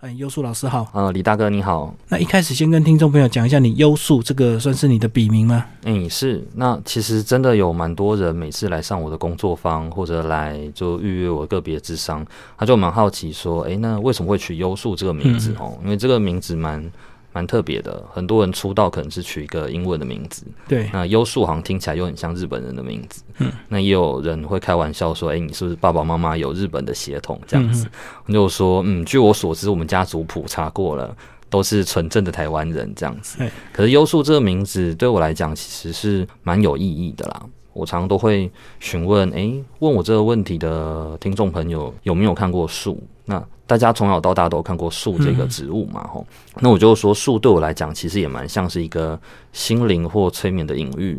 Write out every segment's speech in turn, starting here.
哎，优素老师好。呃，李大哥你好。那一开始先跟听众朋友讲一下，你优素这个算是你的笔名吗？嗯，是。那其实真的有蛮多人每次来上我的工作坊，或者来就预约我个别智商，他就蛮好奇说，哎，那为什么会取优素这个名字哦？因为这个名字蛮。蛮特别的，很多人出道可能是取一个英文的名字，对。那优树好像听起来又很像日本人的名字，嗯。那也有人会开玩笑说：“哎，你是不是爸爸妈妈有日本的血统？”这样子，我就说：“嗯，据我所知，我们家族谱查过了，都是纯正的台湾人。”这样子。可是优树这个名字对我来讲，其实是蛮有意义的啦。我常常都会询问：“诶，问我这个问题的听众朋友有没有看过树？”那大家从小到大都看过树这个植物嘛？吼，那我就说树对我来讲，其实也蛮像是一个心灵或催眠的隐喻。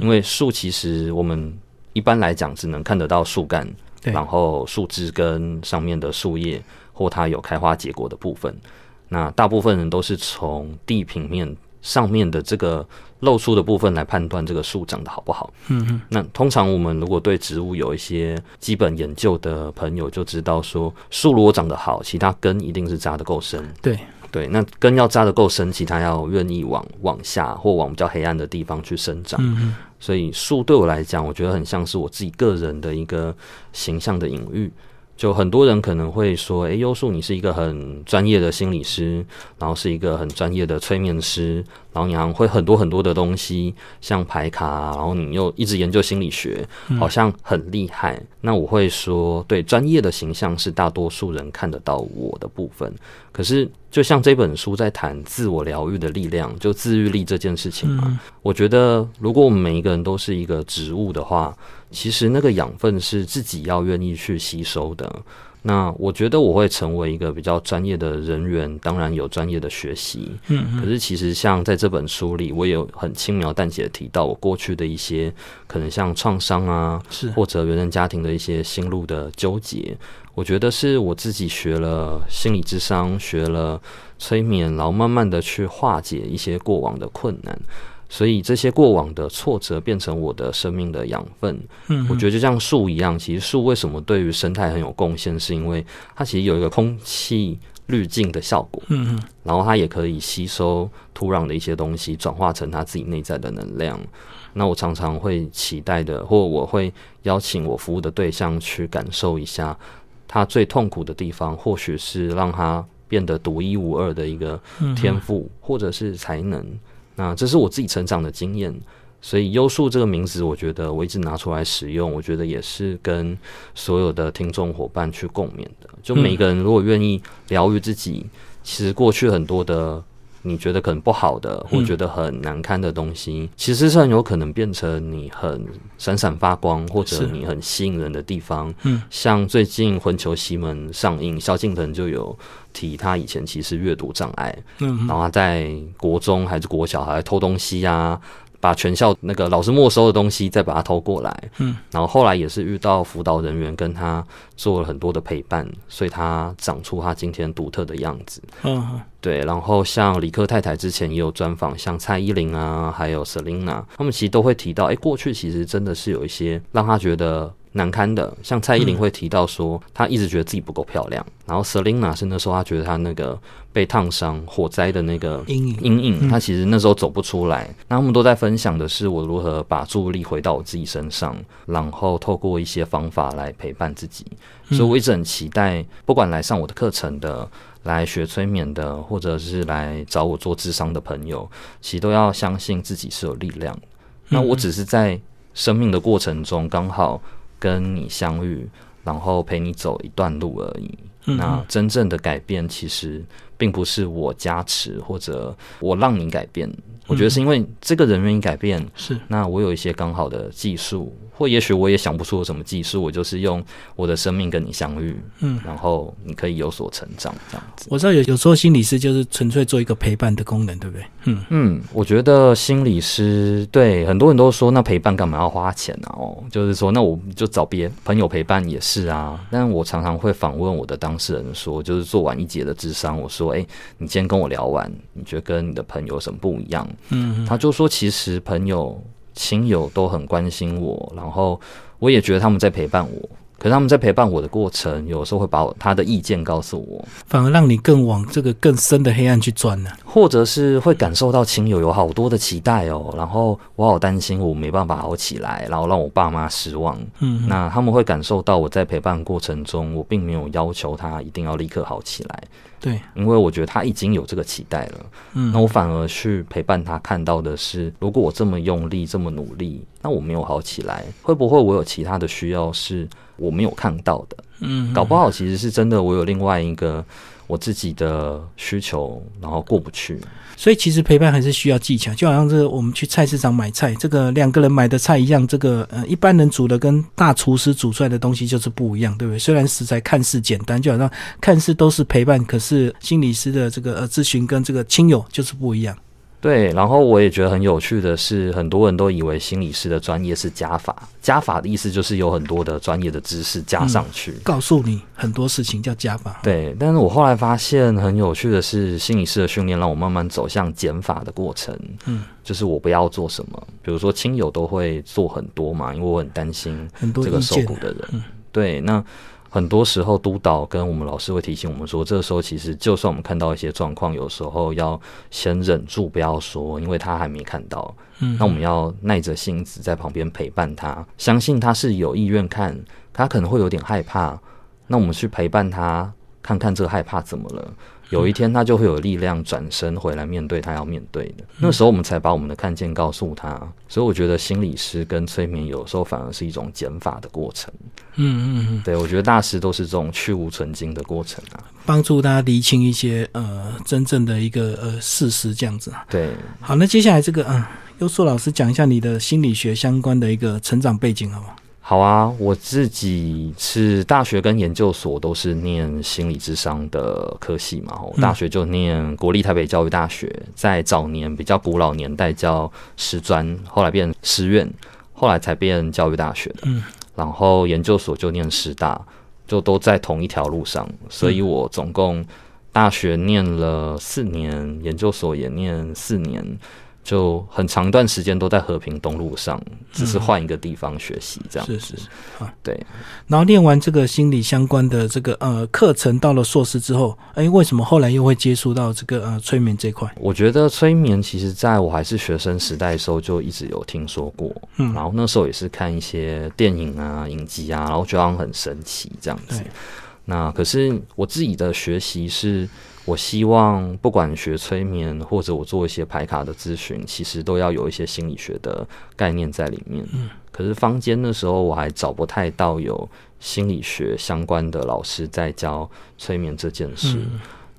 因为树其实我们一般来讲只能看得到树干，然后树枝跟上面的树叶或它有开花结果的部分。那大部分人都是从地平面上面的这个。露出的部分来判断这个树长得好不好。嗯嗯。那通常我们如果对植物有一些基本研究的朋友就知道，说树如果长得好，其他根一定是扎得够深。对对，那根要扎得够深，其他要愿意往往下或往比较黑暗的地方去生长。嗯嗯。所以树对我来讲，我觉得很像是我自己个人的一个形象的隐喻。就很多人可能会说，诶，优树，你是一个很专业的心理师，然后是一个很专业的催眠师，然后你还会很多很多的东西，像牌卡，然后你又一直研究心理学，好像很厉害。那我会说，对，专业的形象是大多数人看得到我的部分。可是，就像这本书在谈自我疗愈的力量，就自愈力这件事情嘛，我觉得，如果我们每一个人都是一个植物的话。其实那个养分是自己要愿意去吸收的。那我觉得我会成为一个比较专业的人员，当然有专业的学习。嗯，可是其实像在这本书里，我也很轻描淡写的提到我过去的一些可能像创伤啊，是或者原生家庭的一些心路的纠结。我觉得是我自己学了心理智商，学了催眠，然后慢慢的去化解一些过往的困难。所以这些过往的挫折变成我的生命的养分。嗯，我觉得就像树一样，其实树为什么对于生态很有贡献，是因为它其实有一个空气滤镜的效果。然后它也可以吸收土壤的一些东西，转化成它自己内在的能量。那我常常会期待的，或我会邀请我服务的对象去感受一下他最痛苦的地方，或许是让他变得独一无二的一个天赋，或者是才能。那这是我自己成长的经验，所以优树这个名字，我觉得我一直拿出来使用，我觉得也是跟所有的听众伙伴去共勉的。就每个人如果愿意疗愈自己，其实过去很多的。你觉得可能不好的，或觉得很难堪的东西，其实是很有可能变成你很闪闪发光，或者你很吸引人的地方。嗯，像最近《魂球西门》上映，萧敬腾就有提他以前其实阅读障碍，嗯，然后他在国中还是国小还偷东西呀。把全校那个老师没收的东西再把它偷过来，嗯，然后后来也是遇到辅导人员跟他做了很多的陪伴，所以他长出他今天独特的样子，嗯，对。然后像李克太太之前也有专访，像蔡依林啊，还有 Selina，他们其实都会提到，哎，过去其实真的是有一些让他觉得。难堪的，像蔡依林会提到说，她一直觉得自己不够漂亮。然后 Selina 是那时候她觉得她那个被烫伤、火灾的那个阴影，阴影，她其实那时候走不出来。那他们都在分享的是我如何把注意力回到我自己身上，然后透过一些方法来陪伴自己。所以我一直很期待，不管来上我的课程的、来学催眠的，或者是来找我做智商的朋友，其实都要相信自己是有力量。那我只是在生命的过程中刚好。跟你相遇，然后陪你走一段路而已。那真正的改变，其实并不是我加持或者我让你改变。我觉得是因为这个人愿意改变，是那我有一些刚好的技术。或也许我也想不出什么技术，我就是用我的生命跟你相遇，嗯，然后你可以有所成长，这样子。我知道有有时候心理师就是纯粹做一个陪伴的功能，对不对？嗯嗯，我觉得心理师对很多人都说，那陪伴干嘛要花钱啊？哦，就是说，那我就找别朋友陪伴也是啊。但我常常会访问我的当事人说，就是做完一节的智商，我说，哎，你今天跟我聊完，你觉得跟你的朋友有什么不一样？嗯，他就说，其实朋友。亲友都很关心我，然后我也觉得他们在陪伴我，可是他们在陪伴我的过程，有时候会把我他的意见告诉我，反而让你更往这个更深的黑暗去钻呢。或者是会感受到亲友有好多的期待哦，然后我好担心我没办法好起来，然后让我爸妈失望。嗯，那他们会感受到我在陪伴过程中，我并没有要求他一定要立刻好起来。对，因为我觉得他已经有这个期待了。嗯，那我反而去陪伴他，看到的是，如果我这么用力、这么努力，那我没有好起来，会不会我有其他的需要是我没有看到的？嗯，搞不好其实是真的，我有另外一个我自己的需求，然后过不去。所以其实陪伴还是需要技巧，就好像这我们去菜市场买菜，这个两个人买的菜一样，这个呃一般人煮的跟大厨师煮出来的东西就是不一样，对不对？虽然食材看似简单，就好像看似都是陪伴，可是心理师的这个呃咨询跟这个亲友就是不一样。对，然后我也觉得很有趣的是，很多人都以为心理师的专业是加法，加法的意思就是有很多的专业的知识加上去，告诉你很多事情叫加法。对，但是我后来发现很有趣的是，心理师的训练让我慢慢走向减法的过程。嗯，就是我不要做什么，比如说亲友都会做很多嘛，因为我很担心这个受苦的人。对，那。很多时候，督导跟我们老师会提醒我们说，这个时候其实就算我们看到一些状况，有时候要先忍住，不要说，因为他还没看到。嗯，那我们要耐着性子在旁边陪伴他，相信他是有意愿看，他可能会有点害怕，那我们去陪伴他，看看这个害怕怎么了。有一天，他就会有力量转身回来面对他要面对的。那时候，我们才把我们的看见告诉他。所以，我觉得心理师跟催眠有时候反而是一种减法的过程。嗯嗯嗯，对，我觉得大师都是这种去无存精的过程啊，帮助大家厘清一些呃真正的一个呃事实，这样子啊。对，好，那接下来这个嗯，优硕老师讲一下你的心理学相关的一个成长背景，好不好？好啊，我自己是大学跟研究所都是念心理智商的科系嘛。我大学就念国立台北教育大学，在早年比较古老年代叫师专，后来变师院，后来才变教育大学的。嗯，然后研究所就念师大，就都在同一条路上，所以我总共大学念了四年，研究所也念四年。就很长一段时间都在和平东路上，只是换一个地方学习这样。是是是，啊对。然后练完这个心理相关的这个呃课程，到了硕士之后，哎，为什么后来又会接触到这个呃催眠这块？我觉得催眠其实在我还是学生时代的时候就一直有听说过，嗯，然后那时候也是看一些电影啊、影集啊，然后觉得很神奇这样子。那可是我自己的学习是。我希望不管学催眠或者我做一些排卡的咨询，其实都要有一些心理学的概念在里面。嗯，可是坊间的时候我还找不太到有心理学相关的老师在教催眠这件事。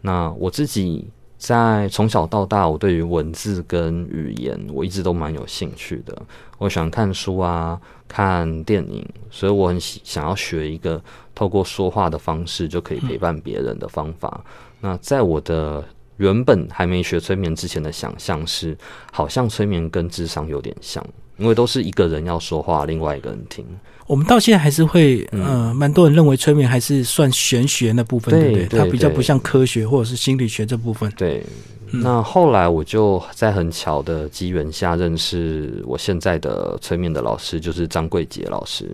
那我自己在从小到大，我对于文字跟语言，我一直都蛮有兴趣的。我喜欢看书啊，看电影，所以我很想要学一个透过说话的方式就可以陪伴别人的方法。那在我的原本还没学催眠之前的想象是，好像催眠跟智商有点像，因为都是一个人要说话，另外一个人听。我们到现在还是会，呃，蛮多人认为催眠还是算玄学那部分，对不对？它比较不像科学或者是心理学这部分。对。那后来我就在很巧的机缘下认识我现在的催眠的老师，就是张桂杰老师。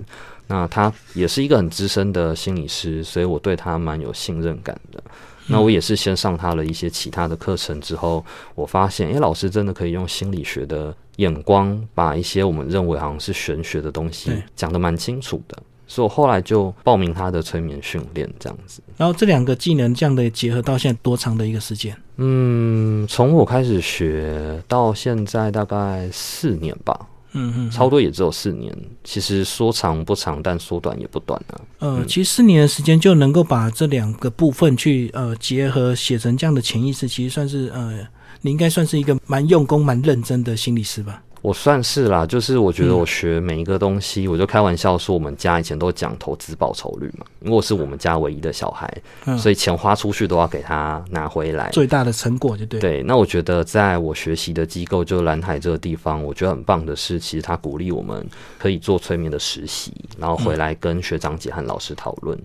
那他也是一个很资深的心理师，所以我对他蛮有信任感的。那我也是先上他了一些其他的课程之后，我发现，哎，老师真的可以用心理学的眼光，把一些我们认为好像是玄学的东西讲得蛮清楚的。所以我后来就报名他的催眠训练，这样子。然后这两个技能这样的结合，到现在多长的一个时间？嗯，从我开始学到现在大概四年吧。嗯嗯，差不多也只有四年。其实说长不长，但说短也不短啊。呃，其实四年的时间就能够把这两个部分去呃结合写成这样的潜意识，其实算是呃，你应该算是一个蛮用功、蛮认真的心理师吧。我算是啦，就是我觉得我学每一个东西，我就开玩笑说，我们家以前都讲投资报酬率嘛，因为我是我们家唯一的小孩，所以钱花出去都要给他拿回来，最大的成果就对。对，那我觉得在我学习的机构，就蓝海这个地方，我觉得很棒的是，其实他鼓励我们可以做催眠的实习，然后回来跟学长姐和老师讨论。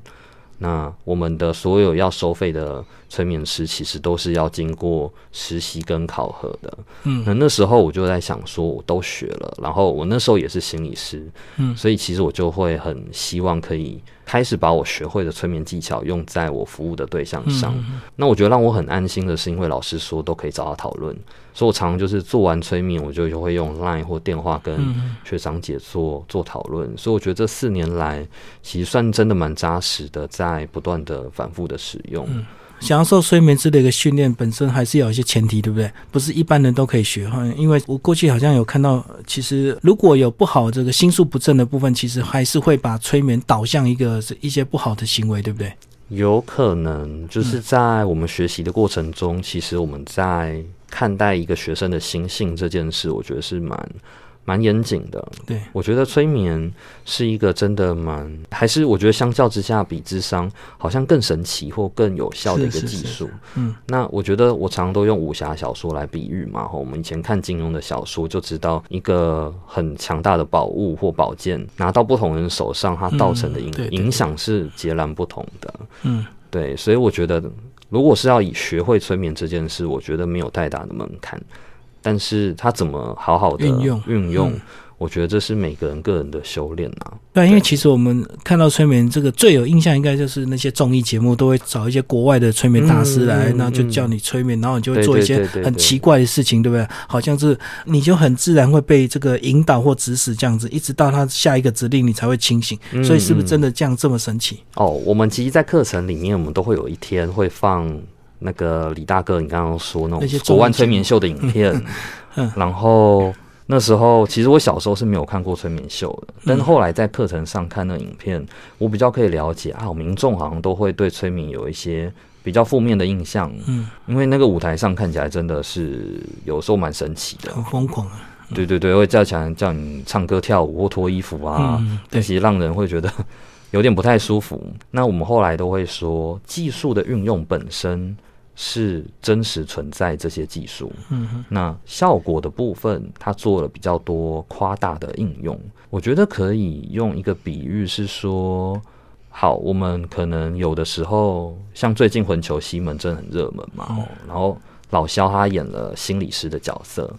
那我们的所有要收费的催眠师，其实都是要经过实习跟考核的。嗯，那那时候我就在想，说我都学了，然后我那时候也是心理师，嗯，所以其实我就会很希望可以开始把我学会的催眠技巧用在我服务的对象上。那我觉得让我很安心的是，因为老师说都可以找他讨论，所以我常常就是做完催眠，我就就会用 Line 或电话跟学长姐做做讨论。所以我觉得这四年来，其实算真的蛮扎实的，在不断的反复的使用。想要受催眠师的一个训练，本身还是有一些前提，对不对？不是一般人都可以学哈。因为我过去好像有看到，其实如果有不好这个心术不正的部分，其实还是会把催眠导向一个一些不好的行为，对不对？有可能就是在我们学习的过程中，其实我们在看待一个学生的心性这件事，我觉得是蛮。蛮严谨的，对我觉得催眠是一个真的蛮，还是我觉得相较之下比智商好像更神奇或更有效的一个技术。嗯，那我觉得我常常都用武侠小说来比喻嘛，我们以前看金庸的小说就知道，一个很强大的宝物或宝剑拿到不同人手上，它造成的影影响是截然不同的。嗯，对，所以我觉得如果是要以学会催眠这件事，我觉得没有太大的门槛。但是他怎么好好的运用？运用，我觉得这是每个人个人的修炼啊。对，因为其实我们看到催眠这个最有印象，应该就是那些综艺节目都会找一些国外的催眠大师来，然后就叫你催眠，然后你就会做一些很奇怪的事情，对不对？好像是你就很自然会被这个引导或指使这样子，一直到他下一个指令你才会清醒。所以是不是真的这样这么神奇？哦，我们其实，在课程里面，我们都会有一天会放。那个李大哥，你刚刚说那种国外催眠秀的影片，然后那时候其实我小时候是没有看过催眠秀的，但是后来在课程上看那影片，我比较可以了解啊，民众好像都会对催眠有一些比较负面的印象，嗯，因为那个舞台上看起来真的是有时候蛮神奇的，很疯狂啊，对对对，会叫起来叫你唱歌跳舞或脱衣服啊，但其实让人会觉得有点不太舒服。那我们后来都会说，技术的运用本身。是真实存在这些技术，嗯，那效果的部分，它做了比较多夸大的应用。我觉得可以用一个比喻是说，好，我们可能有的时候，像最近《魂球西门》真的很热门嘛，然后老肖他演了心理师的角色，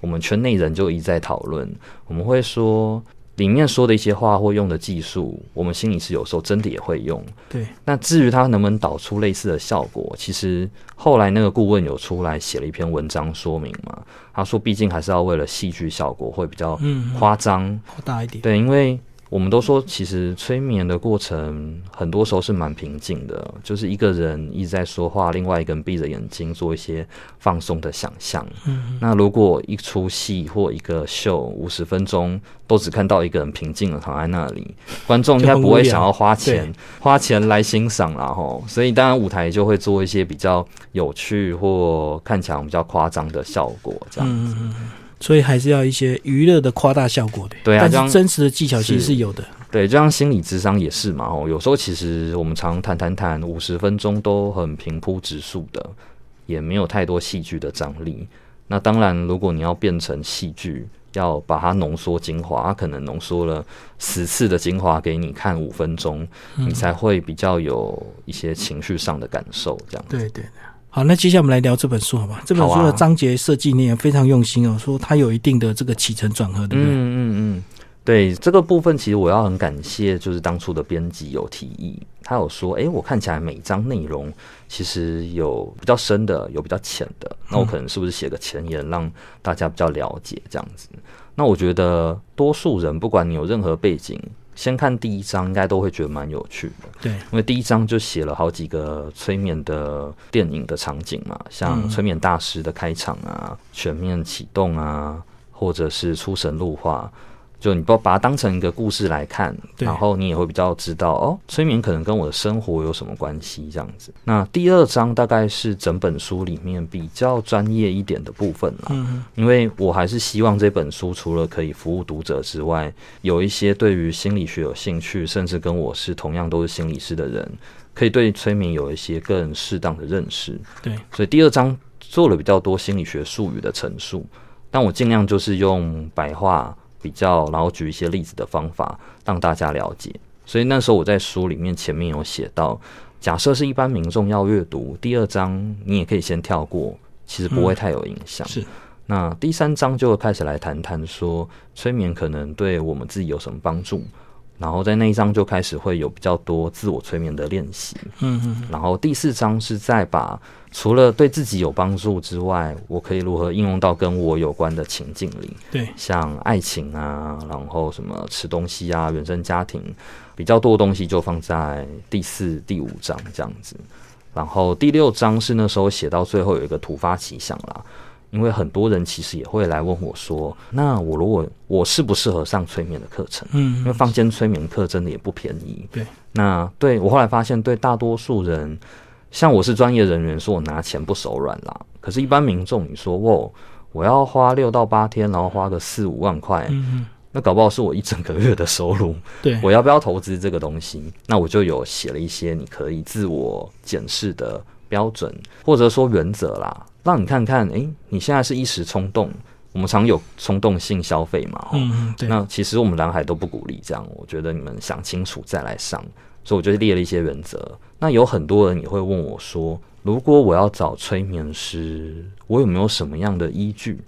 我们圈内人就一再讨论，我们会说。里面说的一些话或用的技术，我们心理师有时候真的也会用。对，那至于他能不能导出类似的效果，其实后来那个顾问有出来写了一篇文章说明嘛。他说，毕竟还是要为了戏剧效果会比较夸张、夸大一点。对，因为。我们都说，其实催眠的过程很多时候是蛮平静的，就是一个人一直在说话，另外一个人闭着眼睛做一些放松的想象。嗯，那如果一出戏或一个秀五十分钟都只看到一个人平静的躺在那里，观众应该不会想要花钱花钱来欣赏了吼。所以当然舞台就会做一些比较有趣或看起来比较夸张的效果，这样子。所以还是要一些娱乐的夸大效果的，对啊，但是真实的技巧其实是有的。对，就像心理智商也是嘛，哦，有时候其实我们常谈谈谈五十分钟都很平铺直述的，也没有太多戏剧的张力。那当然，如果你要变成戏剧，要把它浓缩精华，它可能浓缩了十次的精华给你看五分钟，你才会比较有一些情绪上的感受。这样，对对。好，那接下来我们来聊这本书，好吧？这本书的章节设计你也非常用心哦，说它有一定的这个起承转合，对不对？嗯嗯嗯，对这个部分，其实我要很感谢，就是当初的编辑有提议，他有说，哎，我看起来每章内容其实有比较深的，有比较浅的，那我可能是不是写个前言，让大家比较了解这样子？那我觉得多数人，不管你有任何背景。先看第一章，应该都会觉得蛮有趣的。对，因为第一章就写了好几个催眠的电影的场景嘛，像催眠大师的开场啊，全面启动啊，或者是出神入化。就你不把它当成一个故事来看，然后你也会比较知道哦，催眠可能跟我的生活有什么关系这样子。那第二章大概是整本书里面比较专业一点的部分了，嗯，因为我还是希望这本书除了可以服务读者之外，有一些对于心理学有兴趣，甚至跟我是同样都是心理师的人，可以对催眠有一些更适当的认识。对，所以第二章做了比较多心理学术语的陈述，但我尽量就是用白话。比较，然后举一些例子的方法让大家了解。所以那时候我在书里面前面有写到，假设是一般民众要阅读第二章，你也可以先跳过，其实不会太有影响。是。那第三章就会开始来谈谈说，催眠可能对我们自己有什么帮助，然后在那一章就开始会有比较多自我催眠的练习。嗯嗯，然后第四章是在把除了对自己有帮助之外，我可以如何应用到跟我有关的情境里。对，像爱情啊，然后什么吃东西啊，原生家庭比较多的东西就放在第四、第五章这样子。然后第六章是那时候写到最后有一个突发奇想啦。因为很多人其实也会来问我说：“那我如果 我适不适合上催眠的课程？”嗯，因为坊间催眠课真的也不便宜。对，那对我后来发现，对大多数人，像我是专业人员，说我拿钱不手软啦。可是，一般民众，你说我我要花六到八天，然后花个四五万块，嗯那搞不好是我一整个月的收入。对，我要不要投资这个东西？那我就有写了一些你可以自我检视的标准，或者说原则啦。让你看看，诶，你现在是一时冲动，我们常有冲动性消费嘛，嗯。那其实我们蓝海都不鼓励这样，我觉得你们想清楚再来上，所以我就列了一些原则。那有很多人也会问我说，如果我要找催眠师，我有没有什么样的依据？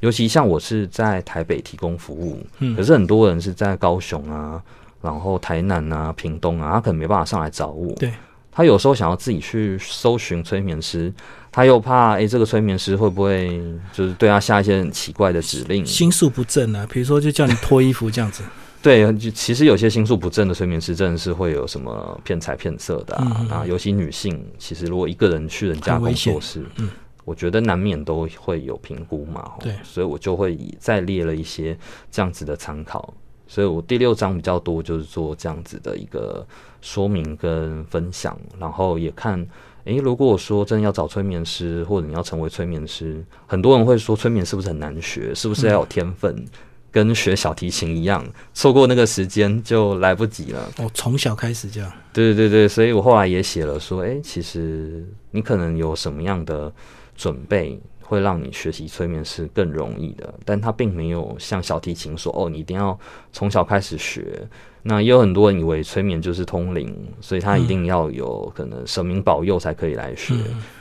尤其像我是在台北提供服务，嗯，可是很多人是在高雄啊，然后台南啊、屏东啊，他可能没办法上来找我，对。他有时候想要自己去搜寻催眠师，他又怕诶，这个催眠师会不会就是对他下一些很奇怪的指令？心术不正啊，比如说就叫你脱衣服这样子。对，就其实有些心术不正的催眠师真的是会有什么骗财骗色的啊。啊，尤其女性，其实如果一个人去人家工作室，嗯，我觉得难免都会有评估嘛。对，所以我就会再列了一些这样子的参考。所以我第六章比较多，就是做这样子的一个说明跟分享，然后也看，诶，如果说真的要找催眠师，或者你要成为催眠师，很多人会说催眠是不是很难学，是不是要有天分，跟学小提琴一样，错过那个时间就来不及了。哦，从小开始这样。对对对，所以我后来也写了说，诶，其实你可能有什么样的准备。会让你学习催眠是更容易的，但他并没有像小提琴说哦，你一定要从小开始学。那也有很多人以为催眠就是通灵，所以他一定要有可能神明保佑才可以来学。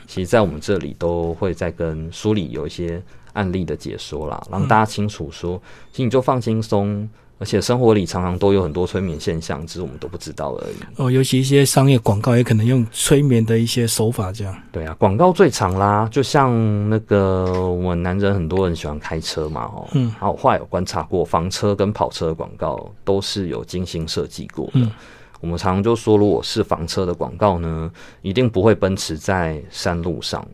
其实，在我们这里都会在跟书里有一些案例的解说啦，让大家清楚说，其实你就放轻松。而且生活里常常都有很多催眠现象，只是我们都不知道而已。哦，尤其一些商业广告也可能用催眠的一些手法，这样。对啊，广告最常啦，就像那个我们男人很多人喜欢开车嘛，哦，嗯，好，后来有观察过房车跟跑车的广告都是有精心设计过的。我们常常就说，如果是房车的广告呢，一定不会奔驰在山路上，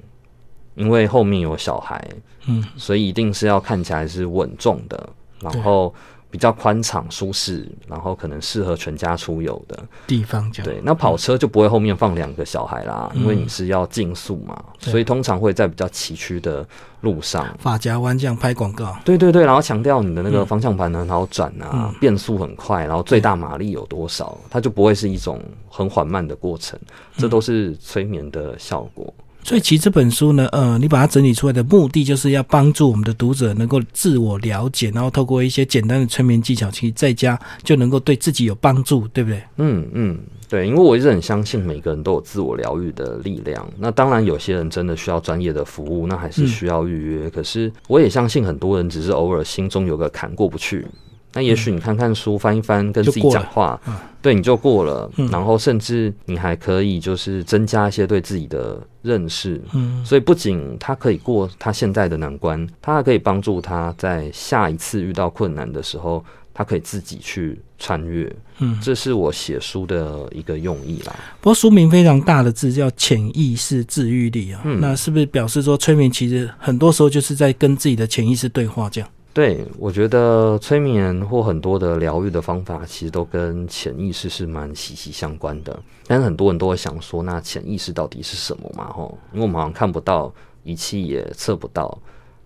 因为后面有小孩，嗯，所以一定是要看起来是稳重的，然后。比较宽敞舒适，然后可能适合全家出游的地方。对，那跑车就不会后面放两个小孩啦，因为你是要竞速嘛，所以通常会在比较崎岖的路上。发夹弯这样拍广告。对对对，然后强调你的那个方向盘很好转啊，变速很快，然后最大马力有多少，它就不会是一种很缓慢的过程，这都是催眠的效果。所以其实这本书呢，呃，你把它整理出来的目的，就是要帮助我们的读者能够自我了解，然后透过一些简单的催眠技巧，其在家就能够对自己有帮助，对不对？嗯嗯，对，因为我一直很相信每个人都有自我疗愈的力量。那当然，有些人真的需要专业的服务，那还是需要预约。可是，我也相信很多人只是偶尔心中有个坎过不去。那也许你看看书，翻一翻，跟自己讲话，对你就过了。然后甚至你还可以就是增加一些对自己的认识。嗯，所以不仅他可以过他现在的难关，他还可以帮助他在下一次遇到困难的时候，他可以自己去穿越。嗯，这是我写书的一个用意啦。不过书名非常大的字叫潜意识治愈力啊，那是不是表示说催眠其实很多时候就是在跟自己的潜意识对话这样？对，我觉得催眠或很多的疗愈的方法，其实都跟潜意识是蛮息息相关的。但是很多人都会想说，那潜意识到底是什么嘛？吼，因为我们好像看不到，仪器也测不到。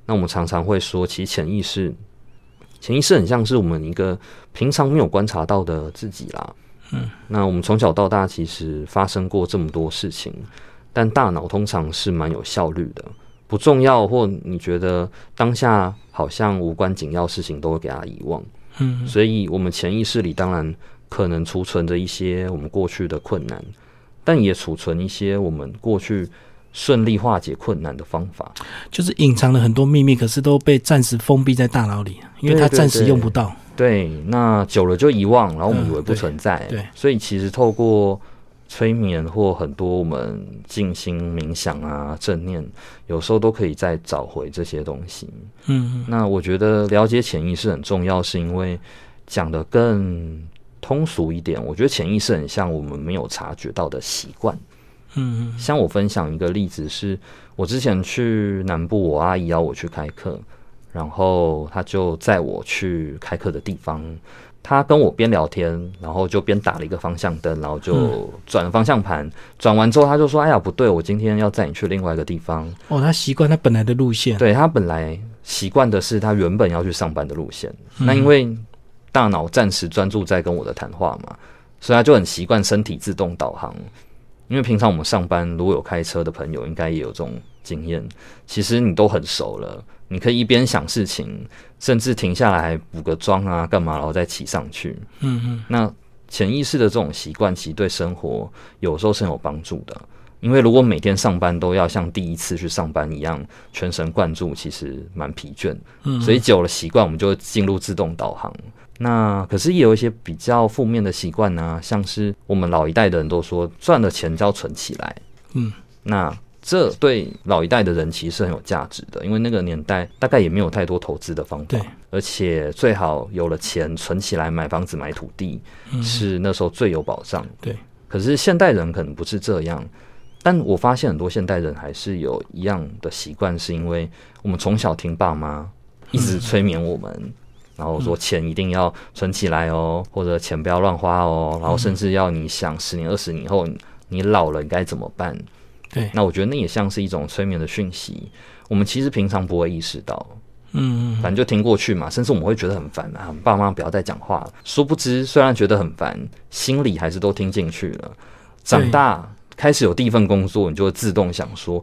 那我们常常会说，其实潜意识，潜意识很像是我们一个平常没有观察到的自己啦。嗯，那我们从小到大其实发生过这么多事情，但大脑通常是蛮有效率的。不重要，或你觉得当下好像无关紧要事情，都会给他遗忘。嗯，所以我们潜意识里当然可能储存着一些我们过去的困难，但也储存一些我们过去顺利化解困难的方法。就是隐藏了很多秘密，可是都被暂时封闭在大脑里，因为它暂时用不到。对，那久了就遗忘，然后我们以为不嗯存在。对对所以其实透过催眠或很多我们静心冥想啊、正念，有时候都可以再找回这些东西。嗯嗯那我觉得了解潜意识很重要，是因为讲的更通俗一点，我觉得潜意识很像我们没有察觉到的习惯。嗯嗯像我分享一个例子是，我之前去南部，我阿姨邀我去开课，然后她就载我去开课的地方，她跟我边聊天，然后就边打了一个方向灯，然后就转方向盘，转完之后他就说：“哎呀，不对，我今天要载你去另外一个地方。哦，他习惯他本来的路线，对”他本来习惯的是他原本要去上班的路线，嗯那因为大脑暂时专注在跟我的谈话嘛，所以他就很习惯身体自动导航。因为平常我们上班如果有开车的朋友，应该也有这种经验。其实你都很熟了，你可以一边想事情，甚至停下来补个妆啊，干嘛，然后再骑上去。嗯嗯那潜意识的这种习惯，其实对生活有时候是很有帮助的。因为如果每天上班都要像第一次去上班一样全神贯注，其实蛮疲倦。嗯，所以久了习惯，我们就会进入自动导航。那可是也有一些比较负面的习惯呢，像是我们老一代的人都说赚了钱就要存起来，嗯，那这对老一代的人其实是很有价值的，因为那个年代大概也没有太多投资的方法对，而且最好有了钱存起来买房子买土地，是那时候最有保障。嗯对，可是现代人可能不是这样。但我发现很多现代人还是有一样的习惯，是因为我们从小听爸妈一直催眠我们，然后说钱一定要存起来哦，或者钱不要乱花哦，然后甚至要你想十年、二十年后你老了你该怎么办？对，那我觉得那也像是一种催眠的讯息，我们其实平常不会意识到，嗯嗯反正就听过去嘛，甚至我们会觉得很烦啊，爸妈不要再讲话了。殊不知，虽然觉得很烦，心里还是都听进去了。长大开始有第一份工作，你就会自动想说，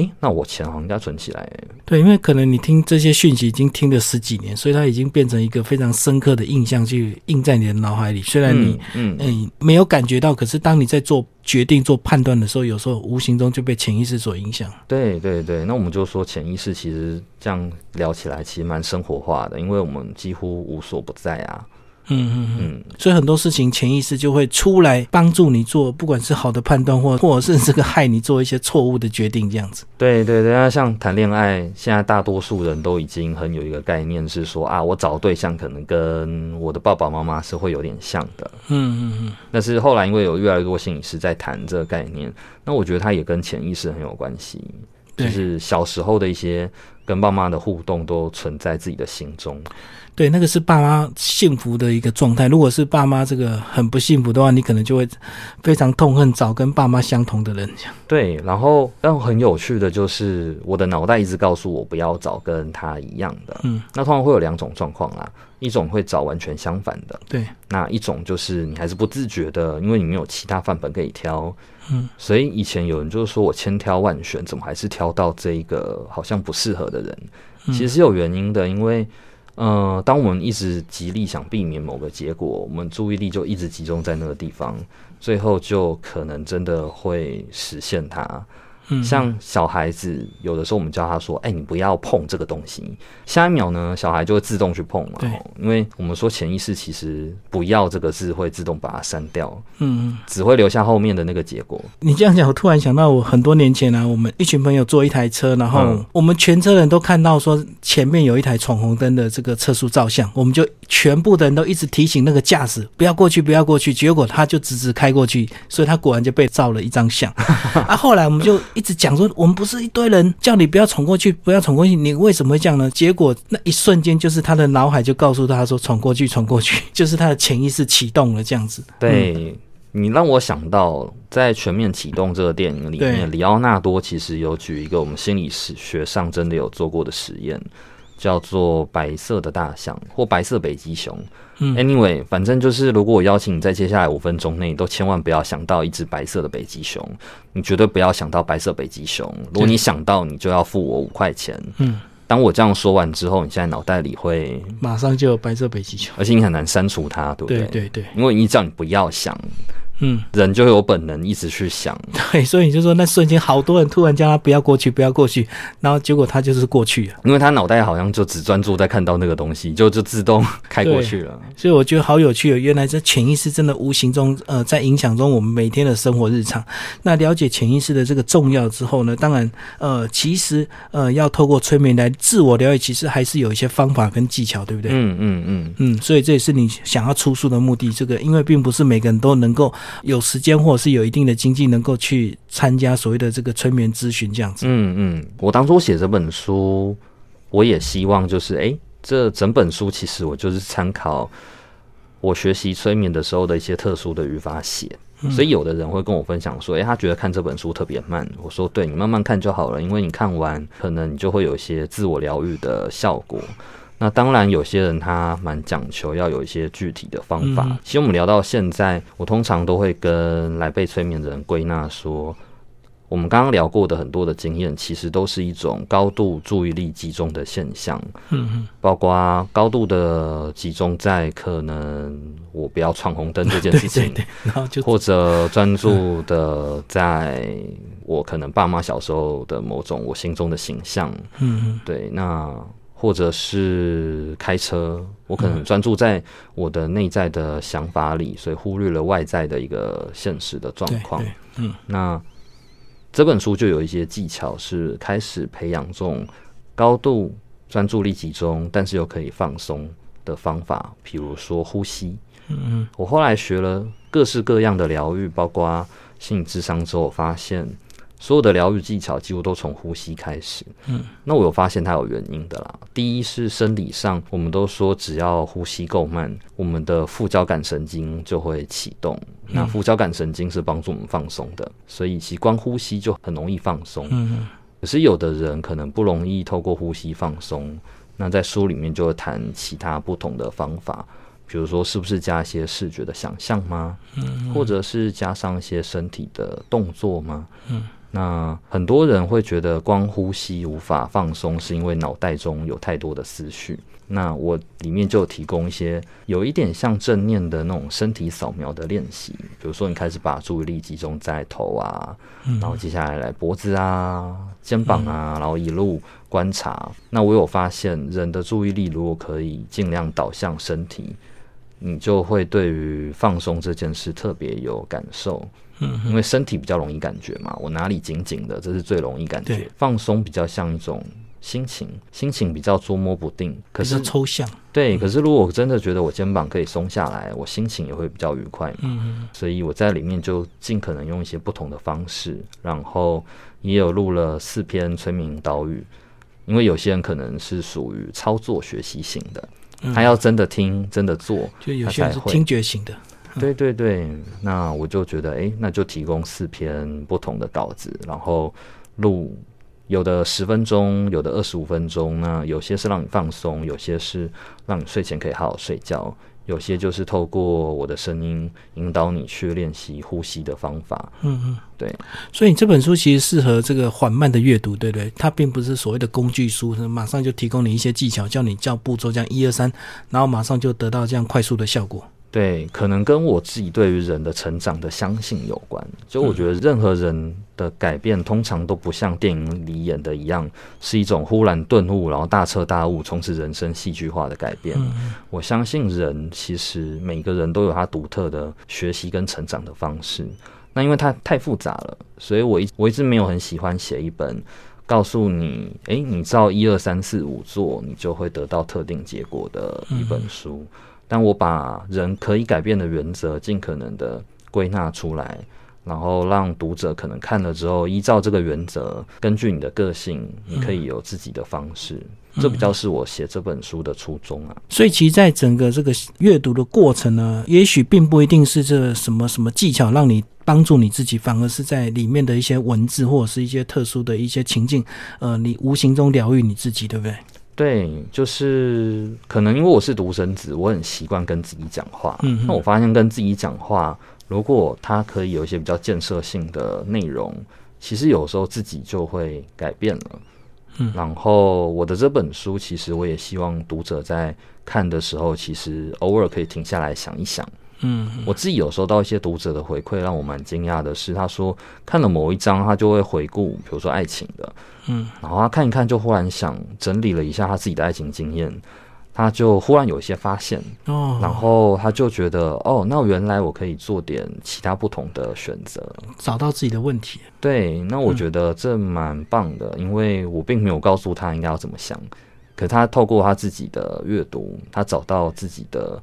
诶，那我钱好像应该存起来、对，因为可能你听这些讯息已经听了十几年，所以它已经变成一个非常深刻的印象，去印在你的脑海里。虽然你嗯嗯嗯、没有感觉到，可是当你在做决定、做判断的时候，有时候无形中就被潜意识所影响。对对对，那我们就说潜意识其实这样聊起来其实蛮生活化的，因为我们几乎无所不在啊。嗯嗯嗯。嗯，所以很多事情潜意识就会出来帮助你做，不管是好的判断，或或者是这个害你做一些错误的决定，这样子。对对对，那像谈恋爱，现在大多数人都已经很有一个概念是说啊，我找对象可能跟我的爸爸妈妈是会有点像的。嗯嗯嗯，但是后来因为有越来越多心理师在谈这个概念，那我觉得它也跟潜意识很有关系，就是小时候的一些跟爸妈的互动都存在自己的心中。对，那个是爸妈幸福的一个状态。如果是爸妈这个很不幸福的话，你可能就会非常痛恨找跟爸妈相同的人。对，然后但很有趣的就是我的脑袋一直告诉我不要找跟他一样的，嗯，那通常会有两种状况啦，一种会找完全相反的，对，那一种就是你还是不自觉的，因为你没有其他范本可以挑，嗯，所以以前有人就是说我千挑万选，怎么还是挑到这一个好像不适合的人？嗯其实是有原因的，因为呃，当我们一直极力想避免某个结果，我们注意力就一直集中在那个地方，最后就可能真的会实现它。嗯，像小孩子，有的时候我们教他说：“哎、你不要碰这个东西。”下一秒呢，小孩就会自动去碰了。对因为我们说潜意识其实“不要”这个字会自动把它删掉，嗯嗯。只会留下后面的那个结果。你这样讲，我突然想到，我很多年前啊，我们一群朋友坐一台车，然后嗯我们全车人都看到说前面有一台闯红灯的这个测速照相，我们就全部的人都一直提醒那个驾驶不要过去，不要过去，结果他就直直开过去，所以他果然就被照了一张相。啊，后来我们就一直讲说，我们不是一堆人叫你不要闯过去，不要闯过去，你为什么会这样呢？结果那一瞬间，就是他的脑海就告诉他说闯过去，闯过去，就是他的潜意识启动了这样子。对、你让我想到，在《全面启动》这个电影里面，里奥纳多其实有举一个我们心理学上真的有做过的实验，叫做白色的大象或白色北极熊。嗯 Anyway，反正就是，如果我邀请你在接下来五分钟内，都千万不要想到一只白色的北极熊，你绝对不要想到白色北极熊。如果你想到，你就要付我五块钱。嗯，当我这样说完之后，你现在脑袋里会，马上就有白色北极熊。而且你很难删除它，对不对对对，因为你叫你不要想，嗯，人就有本能一直去想，对，所以你就说那瞬间好多人突然叫他不要过去，不要过去，然后结果他就是过去了。因为他脑袋好像就只专注在看到那个东西，就就自动开过去了。所以我觉得好有趣哦，原来这潜意识真的无形中呃在影响中我们每天的生活日常。那了解潜意识的这个重要之后呢，当然呃其实呃要透过催眠来自我了解，其实还是有一些方法跟技巧，对不对？嗯嗯嗯嗯，所以这也是你想要出书的目的。这个因为并不是每个人都能够有时间或者是有一定的经济，能够去参加所谓的这个催眠咨询这样子。嗯嗯，我当初写这本书，我也希望就是，哎，这整本书其实我就是参考我学习催眠的时候的一些特殊的语法写。所以有的人会跟我分享说，诶，他觉得看这本书特别慢。我说，对你慢慢看就好了，因为你看完，可能你就会有一些自我疗愈的效果。那当然，有些人他蛮讲求要有一些具体的方法。其实我们聊到现在，我通常都会跟来被催眠的人归纳说。我们刚刚聊过的很多的经验，其实都是一种高度注意力集中的现象。嗯嗯，包括高度的集中在可能我不要闯红灯这件事情，然后就或者专注的在我可能爸妈小时候的某种我心中的形象。嗯嗯，对，那或者是开车，我可能专注在我的内在的想法里，所以忽略了外在的一个现实的状况。嗯，那。这本书就有一些技巧，是开始培养这种高度专注力集中，但是又可以放松的方法。比如说呼吸。嗯嗯。我后来学了各式各样的疗愈，包括心理智商之后，发现。所有的疗愈技巧几乎都从呼吸开始。嗯，那我有发现它有原因的啦。第一是生理上，我们都说只要呼吸够慢，我们的副交感神经就会启动。那副交感神经是帮助我们放松的，所以其光呼吸就很容易放松。嗯，可是有的人可能不容易透过呼吸放松。那在书里面就会谈其他不同的方法，比如说是不是加一些视觉的想象吗？嗯，或者是加上一些身体的动作吗？嗯。那很多人会觉得光呼吸无法放松，是因为脑袋中有太多的思绪。那我里面就提供一些有一点像正念的那种身体扫描的练习，比如说你开始把注意力集中在头啊，然后接下来来脖子啊、肩膀啊，然后一路观察。那我有发现，人的注意力如果可以尽量导向身体，你就会对于放松这件事特别有感受。嗯，因为身体比较容易感觉嘛，我哪里紧紧的，这是最容易感觉。放松比较像一种心情，心情比较捉摸不定，可是抽象。对，可是如果我真的觉得我肩膀可以松下来，我心情也会比较愉快嘛。嗯所以我在里面就尽可能用一些不同的方式，然后也有录了四篇催眠引导语，因为有些人可能是属于操作学习型的，他要真的听、真的做，就有些人是听觉型的。对对对，那我就觉得，哎，那就提供四篇不同的稿子，然后录，有的十分钟，有的二十五分钟。那有些是让你放松，有些是让你睡前可以好好睡觉，有些就是透过我的声音引导你去练习呼吸的方法。嗯嗯，对。所以你这本书其实适合这个缓慢的阅读，对不对？它并不是所谓的工具书，马上就提供你一些技巧，叫你叫步骤这样一二三，然后马上就得到这样快速的效果。对，可能跟我自己对于人的成长的相信有关。就我觉得，任何人的改变通常都不像电影里演的一样，是一种忽然顿悟，然后大彻大悟，从此人生戏剧化的改变。我相信人其实每个人都有他独特的学习跟成长的方式。那因为它太复杂了，所以我一我一直没有很喜欢写一本告诉你，诶，你照一二三四五做，你就会得到特定结果的一本书。但我把人可以改变的原则尽可能的归纳出来，然后让读者可能看了之后，依照这个原则，根据你的个性，你可以有自己的方式。这比较是我写这本书的初衷啊。所以，其实，在整个这个阅读的过程呢，也许并不一定是这什么什么技巧让你帮助你自己，反而是在里面的一些文字或者是一些特殊的一些情境，呃，你无形中疗愈你自己，对不对？对，就是可能因为我是独生子，我很习惯跟自己讲话。嗯，那我发现跟自己讲话，如果他可以有一些比较建设性的内容，其实有时候自己就会改变了。嗯，然后我的这本书，其实我也希望读者在看的时候，其实偶尔可以停下来想一想。嗯，我自己有收到一些读者的回馈，让我蛮惊讶的是，他说看了某一章，他就会回顾，比如说爱情的，嗯，然后他看一看，就忽然想整理了一下他自己的爱情经验，他就忽然有一些发现，哦，然后他就觉得，哦，那原来我可以做点其他不同的选择。找到自己的问题，对，那我觉得这蛮棒的，因为我并没有告诉他应该要怎么想，可他透过他自己的阅读，他找到自己的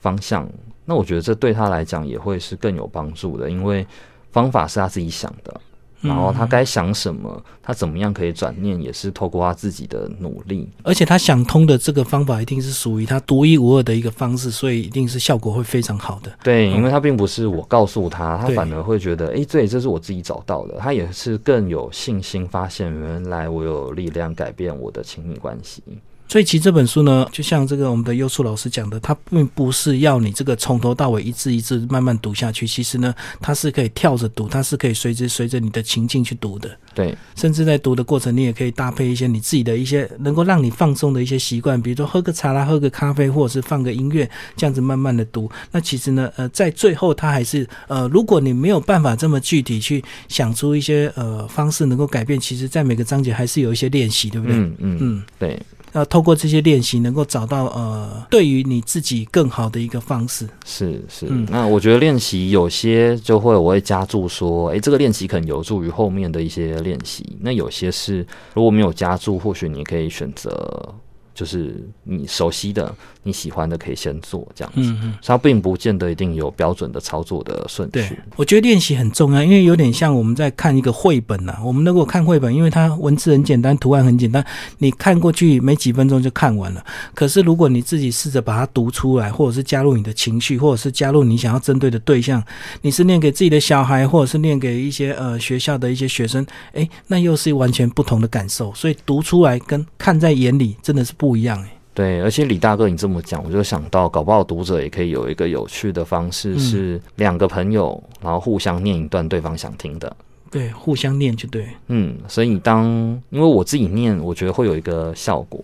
方向。那我觉得这对他来讲也会是更有帮助的，因为方法是他自己想的，然后他该想什么，他怎么样可以转念，也是透过他自己的努力。而且他想通的这个方法一定是属于他独一无二的一个方式，所以一定是效果会非常好的。对，因为他并不是我告诉他，他反而会觉得，诶，对，这是我自己找到的。他也是更有信心，发现原来我有力量改变我的亲密关系。所以其实这本书呢，就像这个我们的优树老师讲的，它并不是要你这个从头到尾一字一字慢慢读下去。其实呢，它是可以跳着读，它是可以随着随着你的情境去读的。对，甚至在读的过程，你也可以搭配一些你自己的一些能够让你放松的一些习惯，比如说喝个茶啦，喝个咖啡，或者是放个音乐，这样子慢慢的读。那其实呢，呃，在最后它还是呃，如果你没有办法这么具体去想出一些呃方式能够改变，其实在每个章节还是有一些练习，对不对？嗯嗯嗯，对，要透过这些练习，能够找到呃，对于你自己更好的一个方式。是是。嗯那我觉得练习有些就会我会加注说，诶，这个练习可能有助于后面的一些练习。那有些是如果没有加注，或许你可以选择就是你熟悉的、你喜欢的可以先做这样子。嗯嗯。它并不见得一定有标准的操作的顺对序。，我觉得练习很重要，因为有点像我们在看一个绘本呐、我们如果看绘本，因为它文字很简单，图案很简单，你看过去没几分钟就看完了。可是如果你自己试着把它读出来，或者是加入你的情绪，或者是加入你想要针对的对象，你是念给自己的小孩，或者是念给一些呃学校的一些学生，诶，那又是完全不同的感受。所以读出来跟看在眼里真的是不一样诶。对，而且李大哥你这么讲，我就想到，搞不好读者也可以有一个有趣的方式，嗯是两个朋友，然后互相念一段对方想听的。对，互相念就对。嗯，所以当因为我自己念，我觉得会有一个效果，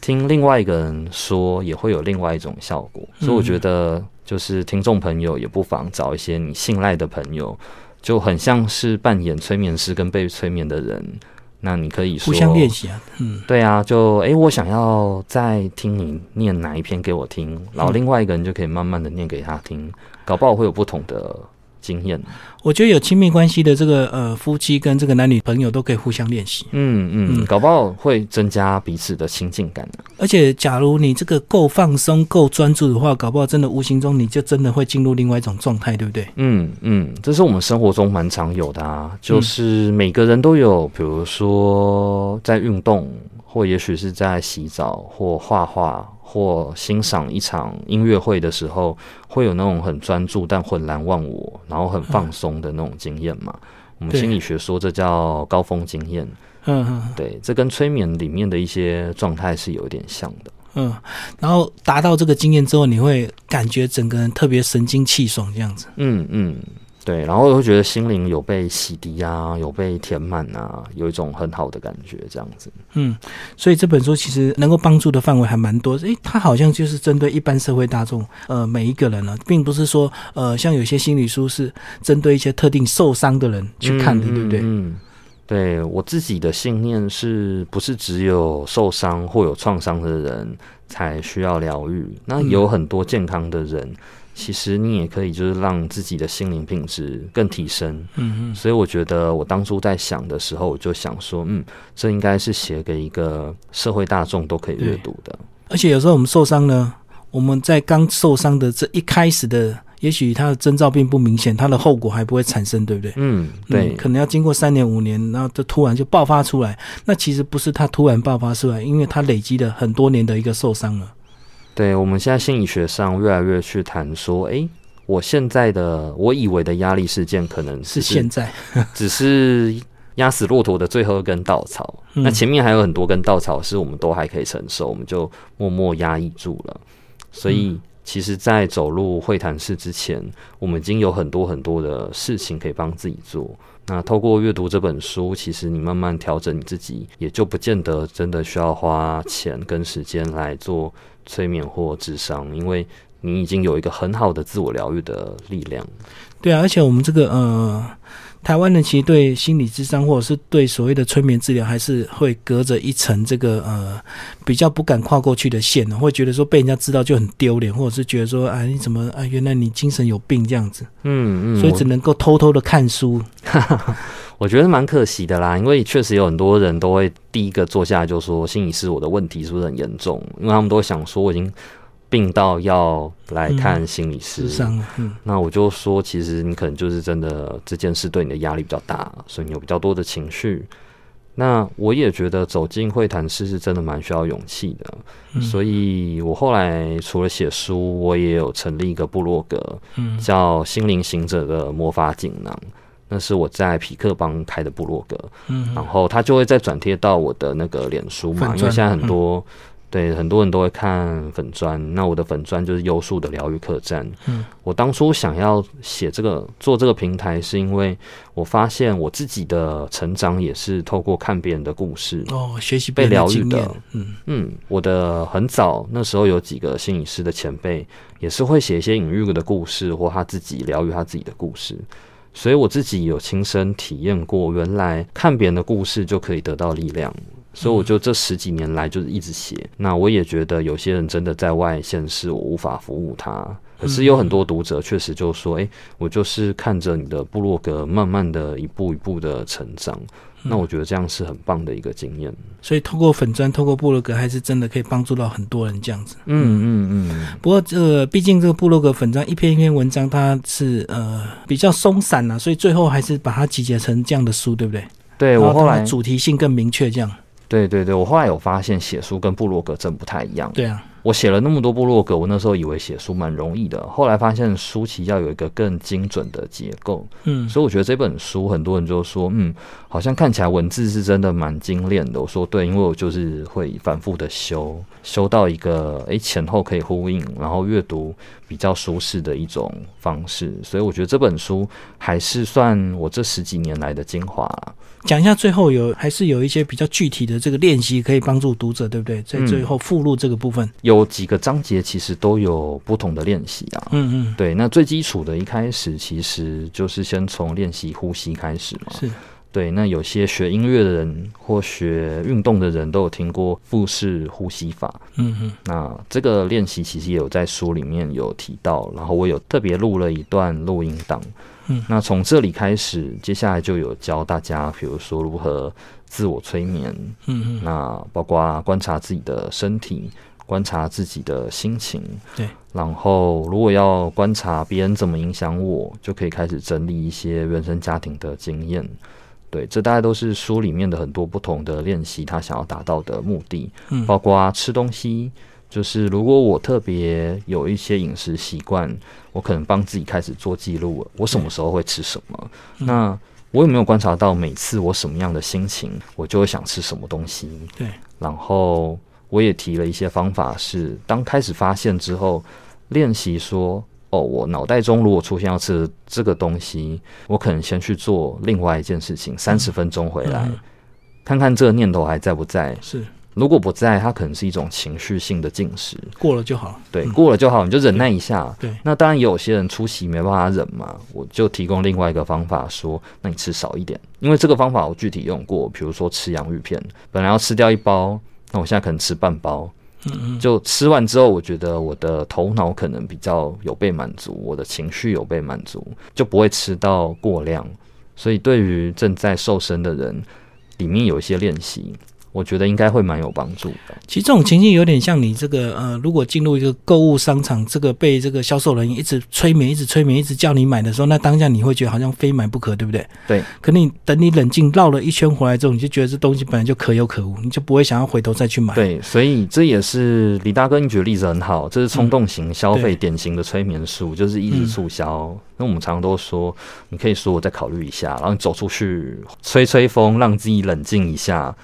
听另外一个人说也会有另外一种效果，所以我觉得就是听众朋友也不妨找一些你信赖的朋友，就很像是扮演催眠师跟被催眠的人，那你可以说互相练习啊，嗯，对啊，就诶，我想要再听你念哪一篇给我听，然后另外一个人就可以慢慢的念给他听，搞不好会有不同的经验。我觉得有亲密关系的这个呃夫妻跟这个男女朋友都可以互相练习。嗯嗯，嗯搞不好会增加彼此的亲近感、啊。而且，假如你这个够放松、够专注的话，搞不好真的无形中你就真的会进入另外一种状态，对不对？嗯嗯，这是我们生活中蛮常有的啊，就是每个人都有，比如说在运动，或也许是在洗澡，或画画，或欣赏一场音乐会的时候，会有那种很专注但浑然忘我，然后很放松的那种经验嘛。我们心理学说这叫高峰经验，嗯嗯对，这跟催眠里面的一些状态是有点像的。嗯。然后达到这个经验之后，你会感觉整个人特别神清气爽，这样子。嗯嗯，对，然后我会觉得心灵有被洗涤啊，有被填满啊，有一种很好的感觉，这样子。嗯，所以这本书其实能够帮助的范围还蛮多。诶，它好像就是针对一般社会大众，呃，每一个人呢，并不是说，呃，像有些心理书是针对一些特定受伤的人去看的，嗯对不对？嗯，对我自己的信念是不是只有受伤或有创伤的人才需要疗愈？那嗯有很多健康的人，其实你也可以就是让自己的心灵品质更提升。嗯嗯所以我觉得我当初在想的时候，我就想说，嗯，这应该是写给一个社会大众都可以阅读的。而且有时候我们受伤呢，我们在刚受伤的这一开始的，也许它的征兆并不明显，它的后果还不会产生，对不对？嗯，对，嗯可能要经过三年五年，然后就突然就爆发出来。那其实不是它突然爆发出来，因为它累积了很多年的一个受伤了。对，我们现在心理学上越来越去谈说，诶，我现在的我以为的压力事件，可能是只现在，只是压死骆驼的最后一根稻草。嗯那前面还有很多根稻草是我们都还可以承受，我们就默默压抑住了。所以，嗯其实，在走入会谈室之前，我们已经有很多很多的事情可以帮自己做。那透过阅读这本书，其实你慢慢调整你自己，也就不见得真的需要花钱跟时间来做催眠或智商，因为你已经有一个很好的自我疗愈的力量。对啊，而且我们这个呃，台湾人其实对心理智商或者是对所谓的催眠治疗，还是会隔着一层这个呃比较不敢跨过去的线呢，会觉得说被人家知道就很丢脸，或者是觉得说啊你怎么啊原来你精神有病这样子，嗯嗯，所以只能够偷偷的看书。我觉得蛮可惜的啦，因为确实有很多人都会第一个坐下来就说心理师我的问题是不是很严重，因为他们都想说我已经。病到要来看心理师，嗯，那我就说，其实你可能就是真的这件事对你的压力比较大，所以你有比较多的情绪。那我也觉得走进会谈室是真的蛮需要勇气的，所以我后来除了写书，我也有成立一个部落格，嗯，叫心灵行者的魔法锦囊，那是我在匹克邦开的部落格，嗯，然后他就会再转贴到我的那个脸书嘛，因为现在很多。对，很多人都会看粉砖。那我的粉砖就是优树的疗愈客栈。嗯，我当初想要写这个、做这个平台，是因为我发现我自己的成长也是透过看别人的故事哦，学习被疗愈的。嗯嗯，我的很早那时候有几个心理师的前辈，也是会写一些隐喻的故事，或他自己疗愈他自己的故事。所以我自己有亲身体验过，原来看别人的故事就可以得到力量。所以我就这十几年来就是一直写。那我也觉得有些人真的在外现实，我无法服务他。可是有很多读者确实就说：“哎，我就是看着你的部落格，慢慢的一步一步的成长。”那我觉得这样是很棒的一个经验。所以透过粉砖，透过部落格，还是真的可以帮助到很多人这样子。嗯嗯嗯。不过这个毕竟这个部落格粉砖一篇一篇文章，它是呃比较松散啊，所以最后还是把它集结成这样的书，对不对？对我后来主题性更明确，这样。对对对，我后来有发现写书跟部落格真不太一样。对啊，我写了那么多部落格，我那时候以为写书蛮容易的，后来发现书其实要有一个更精准的结构。嗯，所以我觉得这本书很多人就说，嗯，好像看起来文字是真的蛮精炼的。我说对，因为我就是会反复的修，修到一个诶前后可以呼应，然后阅读比较舒适的一种方式。所以我觉得这本书还是算我这十几年来的精华。讲一下最后有还是有一些比较具体的这个练习可以帮助读者，对不对？在最后附录这个部分，有几个章节其实都有不同的练习啊。嗯嗯，对，那最基础的一开始其实就是先从练习呼吸开始嘛。是，对。那有些学音乐的人或学运动的人都有听过腹式呼吸法。嗯嗯，那这个练习其实也有在书里面有提到，然后我有特别录了一段录音档。嗯，那从这里开始，接下来就有教大家，比如说如何自我催眠，嗯嗯，那包括观察自己的身体，观察自己的心情，对，然后如果要观察别人怎么影响我，就可以开始整理一些原生家庭的经验，对，这大概都是书里面的很多不同的练习，他想要达到的目的，嗯，包括吃东西。就是如果我特别有一些饮食习惯，我可能帮自己开始做记录，我什么时候会吃什么？那我有没有观察到每次我什么样的心情，我就会想吃什么东西？对。然后我也提了一些方法，是当开始发现之后，练习说：哦，我脑袋中如果出现要吃这个东西，我可能先去做另外一件事情，三十分钟回来，看看这个念头还在不在？是。如果不在，它可能是一种情绪性的进食，过了就好。对，过了就好，你就忍耐一下。对，那当然也有些人出席没办法忍嘛，我就提供另外一个方法，说那你吃少一点，因为这个方法我具体用过，比如说吃洋芋片，本来要吃掉一包，那我现在可能吃半包。就吃完之后，我觉得我的头脑可能比较有被满足，我的情绪有被满足，就不会吃到过量。所以对于正在瘦身的人，里面有一些练习。我觉得应该会蛮有帮助的。其实这种情境有点像你这个呃，如果进入一个购物商场，这个被这个销售人员一直催眠、一直催眠、一直叫你买的时候，那当下你会觉得好像非买不可，对不对？对。可你等你冷静绕了一圈回来之后，你就觉得这东西本来就可有可无，你就不会想要回头再去买。对，所以这也是李大哥，你举的例子很好，这是冲动型消费典型的催眠术，就是一直促销。那我们常常都说，你可以说我再考虑一下，然后你走出去吹吹风，让自己冷静一下。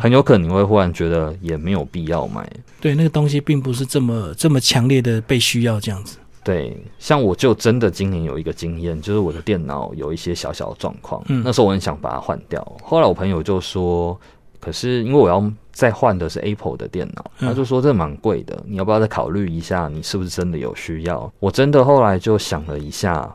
很有可能你会忽然觉得也没有必要买，对，那个东西并不是这么这么强烈的被需要这样子。对，像我就真的今年有一个经验，就是我的电脑有一些小小的状况，嗯，那时候我很想把它换掉，后来我朋友就说，可是因为我要再换的是 Apple 的电脑，他就说这蛮贵的，你要不要再考虑一下？你是不是真的有需要？我真的后来就想了一下，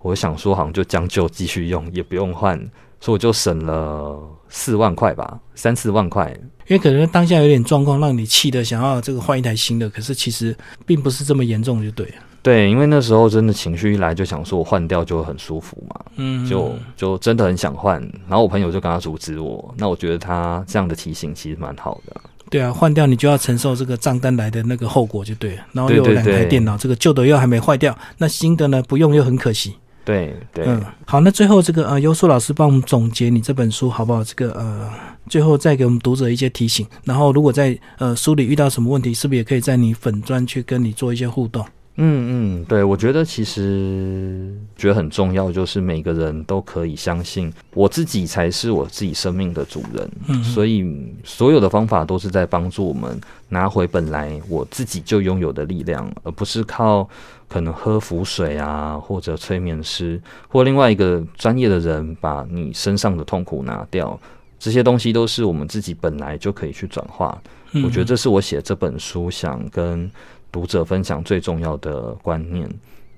我想说好像就将就继续用，也不用换，所以我就省了四万块吧，三四万块。因为可能当下有点状况，让你气的想要这个换一台新的，可是其实并不是这么严重，就对了。对，因为那时候真的情绪一来就想说，我换掉就很舒服嘛，嗯，就就真的很想换。然后我朋友就跟他阻止我，那我觉得他这样的提醒其实蛮好的。对啊，换掉你就要承受这个账单来的那个后果，就对了。然后又有两台对电脑，这个旧的又还没坏掉，那新的呢不用又很可惜。对对，嗯，好，那最后这个呃，优素老师帮我们总结你这本书好不好？这个呃，最后再给我们读者一些提醒。然后如果在呃书里遇到什么问题，是不是也可以在你粉专去跟你做一些互动？嗯嗯，对，我觉得其实觉得很重要，就是每个人都可以相信我自己才是我自己生命的主人。嗯所以所有的方法都是在帮助我们拿回本来我自己就拥有的力量，而不是靠可能喝符水啊，或者催眠师或另外一个专业的人把你身上的痛苦拿掉。这些东西都是我们自己本来就可以去转化。嗯我觉得这是我写这本书想跟读者分享最重要的观念。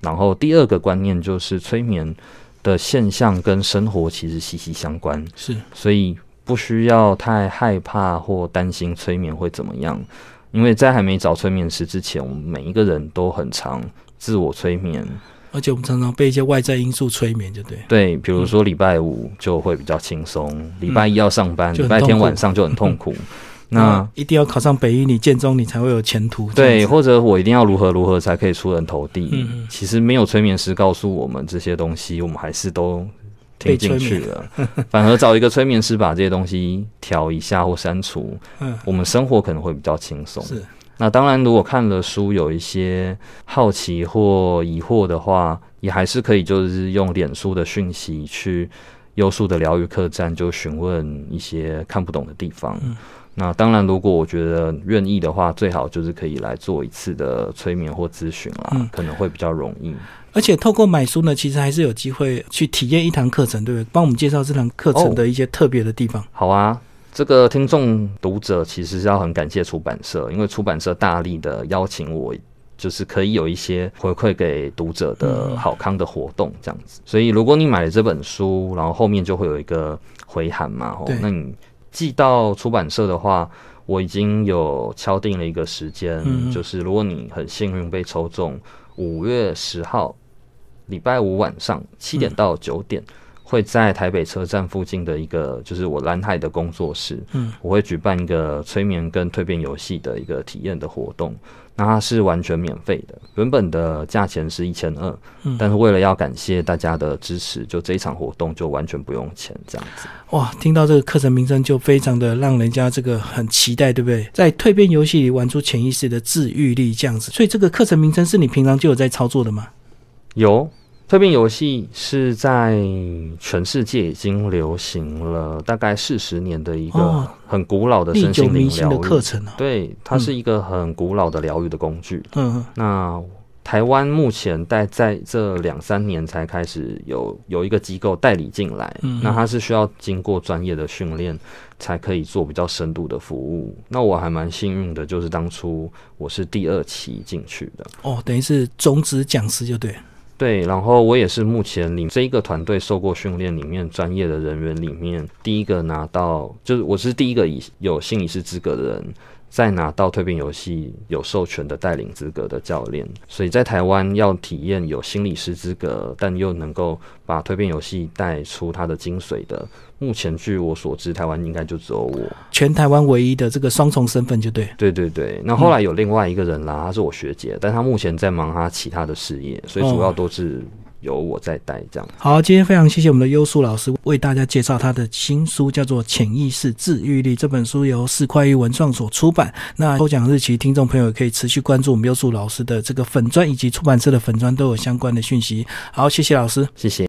然后第二个观念就是催眠的现象跟生活其实息息相关，是所以不需要太害怕或担心催眠会怎么样，因为在还没找催眠师之前，我们每一个人都很常自我催眠。而且我们常常被一些外在因素催眠，就对。对，比如说礼拜五就会比较轻松，礼拜一要上班，礼拜天晚上就很痛苦。那那一定要考上北一女、建中，你才会有前途。对，或者我一定要如何如何才可以出人头地。嗯嗯其实没有催眠师告诉我们这些东西，我们还是都听进去了。反而找一个催眠师把这些东西调一下或删除，嗯，我们生活可能会比较轻松。是那当然，如果看了书有一些好奇或疑惑的话，也还是可以就是用脸书的讯息去优素的疗愈客栈，就询问一些看不懂的地方。嗯那当然，如果我觉得愿意的话，最好就是可以来做一次的催眠或咨询啦，嗯可能会比较容易。而且透过买书呢，其实还是有机会去体验一堂课程，对不对？帮我们介绍这堂课程的一些特别的地方。好啊，这个听众读者其实是要很感谢出版社，因为出版社大力的邀请我。就是可以有一些回馈给读者的好康的活动这样子，所以如果你买了这本书，然后后面就会有一个回函嘛，哦对，那你寄到出版社的话，我已经有敲定了一个时间，嗯就是如果你很幸运被抽中，五月十号礼拜五晚上七点到九点。会在台北车站附近的一个，就是我蓝海的工作室，嗯，我会举办一个催眠跟蜕变游戏的一个体验的活动，那它是完全免费的，原本的价钱是一千二，嗯但是为了要感谢大家的支持，就这一场活动就完全不用钱，这样子。哇，听到这个课程名称就非常的让人家这个很期待，对不对？在蜕变游戏里玩出潜意识的治愈力，这样子。所以这个课程名称是你平常就有在操作的吗？有蜕变游戏是在全世界已经流行了大概四十年的一个哦很古老的身心灵弥新的疗愈，课程啊。对，它是一个很古老的疗愈的工具。嗯，那台湾目前在在这两三年才开始有有一个机构代理进来，嗯那它是需要经过专业的训练才可以做比较深度的服务。那我还蛮幸运的，就是当初我是第二期进去的。哦，等于是种子讲师就对。对，然后我也是目前领这一个团队受过训练里面专业的人员里面第一个拿到，就是我是第一个以有心理师资格的人，再拿到蜕变游戏有授权的带领资格的教练。所以在台湾要体验有心理师资格，但又能够把蜕变游戏带出它的精髓的，目前据我所知，台湾应该就只有我。全台湾唯一的这个双重身份就对。对对对，那后来有另外一个人啦，她是我学姐，但她目前在忙她其他的事业，所以主要都是由我在带这样。好，今天非常谢谢我们的优素老师为大家介绍他的新书，叫做《潜意识治愈力》。这本书由四块一文创所出版。那抽奖日期，听众朋友可以持续关注我们优素老师的这个粉砖以及出版社的粉砖都有相关的讯息。好，谢谢老师。谢谢。